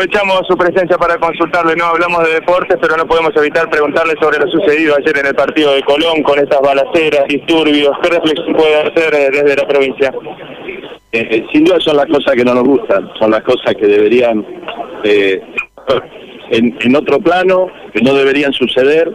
aprovechamos su presencia para consultarle, no hablamos de deportes, pero no podemos evitar preguntarle sobre lo sucedido ayer en el partido de Colón con estas balaceras, disturbios, ¿qué reflexión puede hacer eh, desde la provincia? Eh, sin duda son las cosas que no nos gustan, son las cosas que deberían eh, en, otro plano, que no deberían suceder.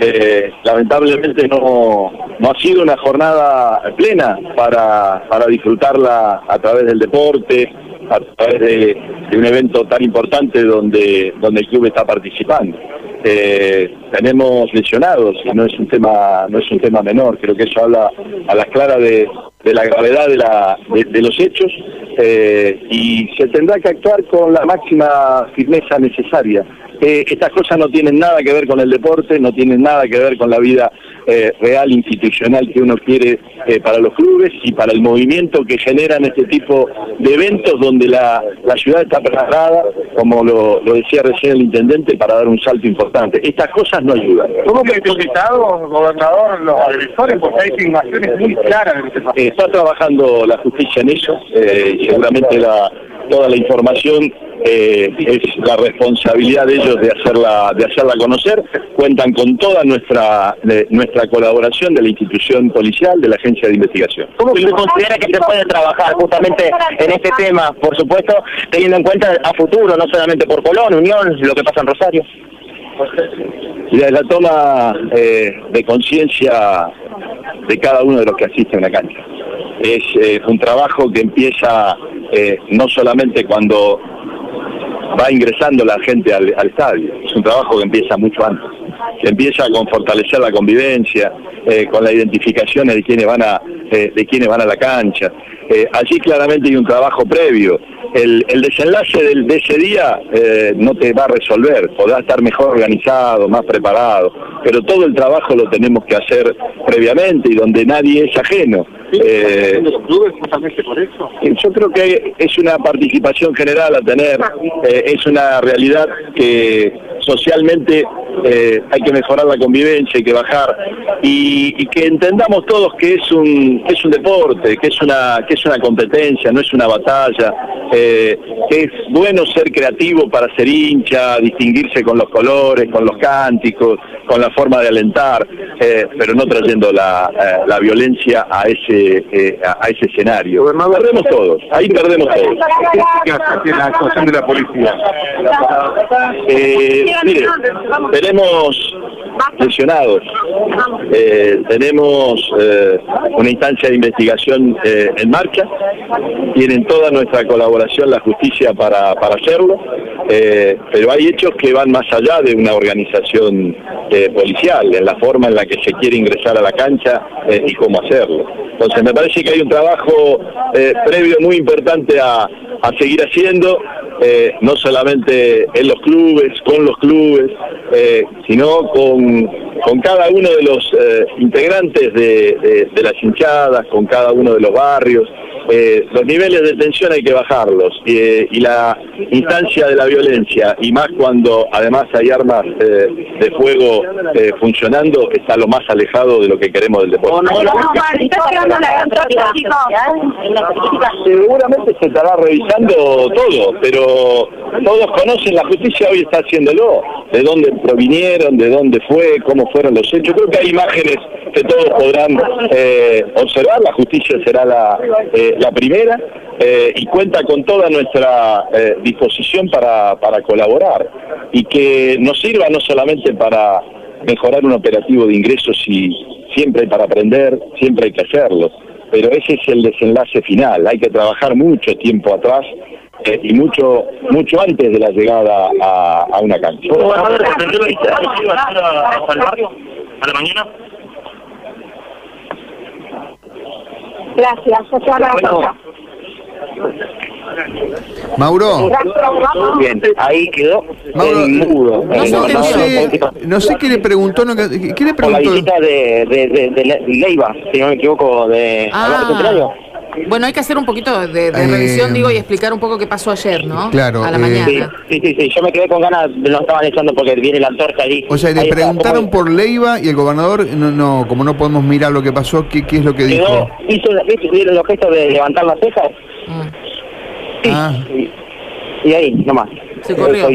Eh, lamentablemente no, no ha sido una jornada plena para, para disfrutarla a través del deporte, a través de, un evento tan importante donde, donde el club está participando. Eh, tenemos lesionados y no es un tema no es un tema menor creo que eso habla a las claras de, de la gravedad de, la, de, de los hechos eh, y se tendrá que actuar con la máxima firmeza necesaria eh, estas cosas no tienen nada que ver con el deporte, no tienen nada que ver con la vida eh, real, institucional que uno quiere eh, para los clubes y para el movimiento que generan este tipo de eventos donde la, la ciudad está preparada, como lo, lo, decía recién el intendente, para dar un salto importante. Estas cosas no ayudan. ¿Cómo que identificado, gobernador, los agresores? Porque hay filmaciones muy claras en este eh, Está trabajando la justicia en eso, y seguramente la, toda la información eh, es la responsabilidad de ellos de hacerla de hacerla conocer. Cuentan con toda nuestra de, nuestra colaboración de la institución policial de la agencia de investigación. ¿Cómo considera que se puede trabajar justamente en este tema por supuesto teniendo en cuenta a futuro no solamente por Colón Unión lo que pasa en Rosario Mira, la toma eh, de conciencia de cada uno de los que asisten a la cancha. Es eh, un trabajo que empieza eh, no solamente cuando va ingresando la gente al, al, estadio, es un trabajo que empieza mucho antes, que empieza con fortalecer la convivencia, eh, con la identificación de quienes van a, eh, de quienes van a la cancha. Eh, allí claramente hay un trabajo previo. El, el desenlace del, de ese día no te va a resolver, podrá estar mejor organizado, más preparado, pero todo el trabajo lo tenemos que hacer previamente y donde nadie es ajeno. Eh, de los clubes justamente por eso? Yo creo que es una participación general a tener, eh, es una realidad que socialmente eh, hay que mejorar la convivencia, hay que bajar y, y, que entendamos todos que es un que es un deporte, que es una que es una competencia, no es una batalla, eh, que es bueno ser creativo para ser hincha, distinguirse con los colores, con los cánticos, con la forma de alentar, eh, pero no trayendo la, la violencia a ese a ese escenario. Perdemos todos, ahí perdemos todos. la actuación de la policía? Tenemos lesionados, eh, tenemos eh, una instancia de investigación eh, en marcha, tienen toda nuestra colaboración la justicia para, para hacerlo, pero hay hechos que van más allá de una organización policial, en la forma en la que se quiere ingresar a la cancha y cómo hacerlo. Entonces me parece que hay un trabajo previo muy importante a, a seguir haciendo, eh, no solamente en los clubes, con los clubes, eh, sino con, con, cada uno de los eh, integrantes de, de, de, las hinchadas, con cada uno de los barrios. Eh, los niveles de tensión hay que bajarlos y la instancia de la violencia, y más cuando además hay armas eh, de fuego funcionando, está lo más alejado de lo que queremos del deporte. Seguramente se estará revisando todo, pero todos conocen, la justicia hoy está haciéndolo, de dónde provinieron, de dónde fue, cómo fueron los hechos. Creo que hay imágenes que todos podrán eh, observar, la justicia será la, la primera eh, y cuenta con toda nuestra eh, disposición para, para colaborar y que nos sirva no solamente para mejorar un operativo de ingresos y siempre hay para aprender, siempre hay que hacerlo, pero ese es el desenlace final, hay que trabajar mucho tiempo atrás eh, y mucho mucho antes de la llegada a, a una cancha. ¿A la mañana? Gracias, Mauro. Bien, ahí quedó. Mauro, mudo. No, no, no, sé, no sé qué le preguntó. No, ¿Qué le preguntó? Por la visita de, de, de, de Leiva, si no me equivoco, de ah. Bueno, hay que hacer un poquito de, de revisión, eh, digo, y explicar un poco qué pasó ayer, ¿no? Claro. A la eh, mañana. Sí, sí, sí, yo me quedé con ganas, lo estaban echando porque viene la antorcha ahí. O sea, le preguntaron por Leiva y el gobernador, no, no, como no podemos mirar lo que pasó, ¿qué, qué es lo que dijo? hizo, hizo los gestos de levantar las cejas. Mm. Sí, Ah. y, y ahí, nomás. Se corrió.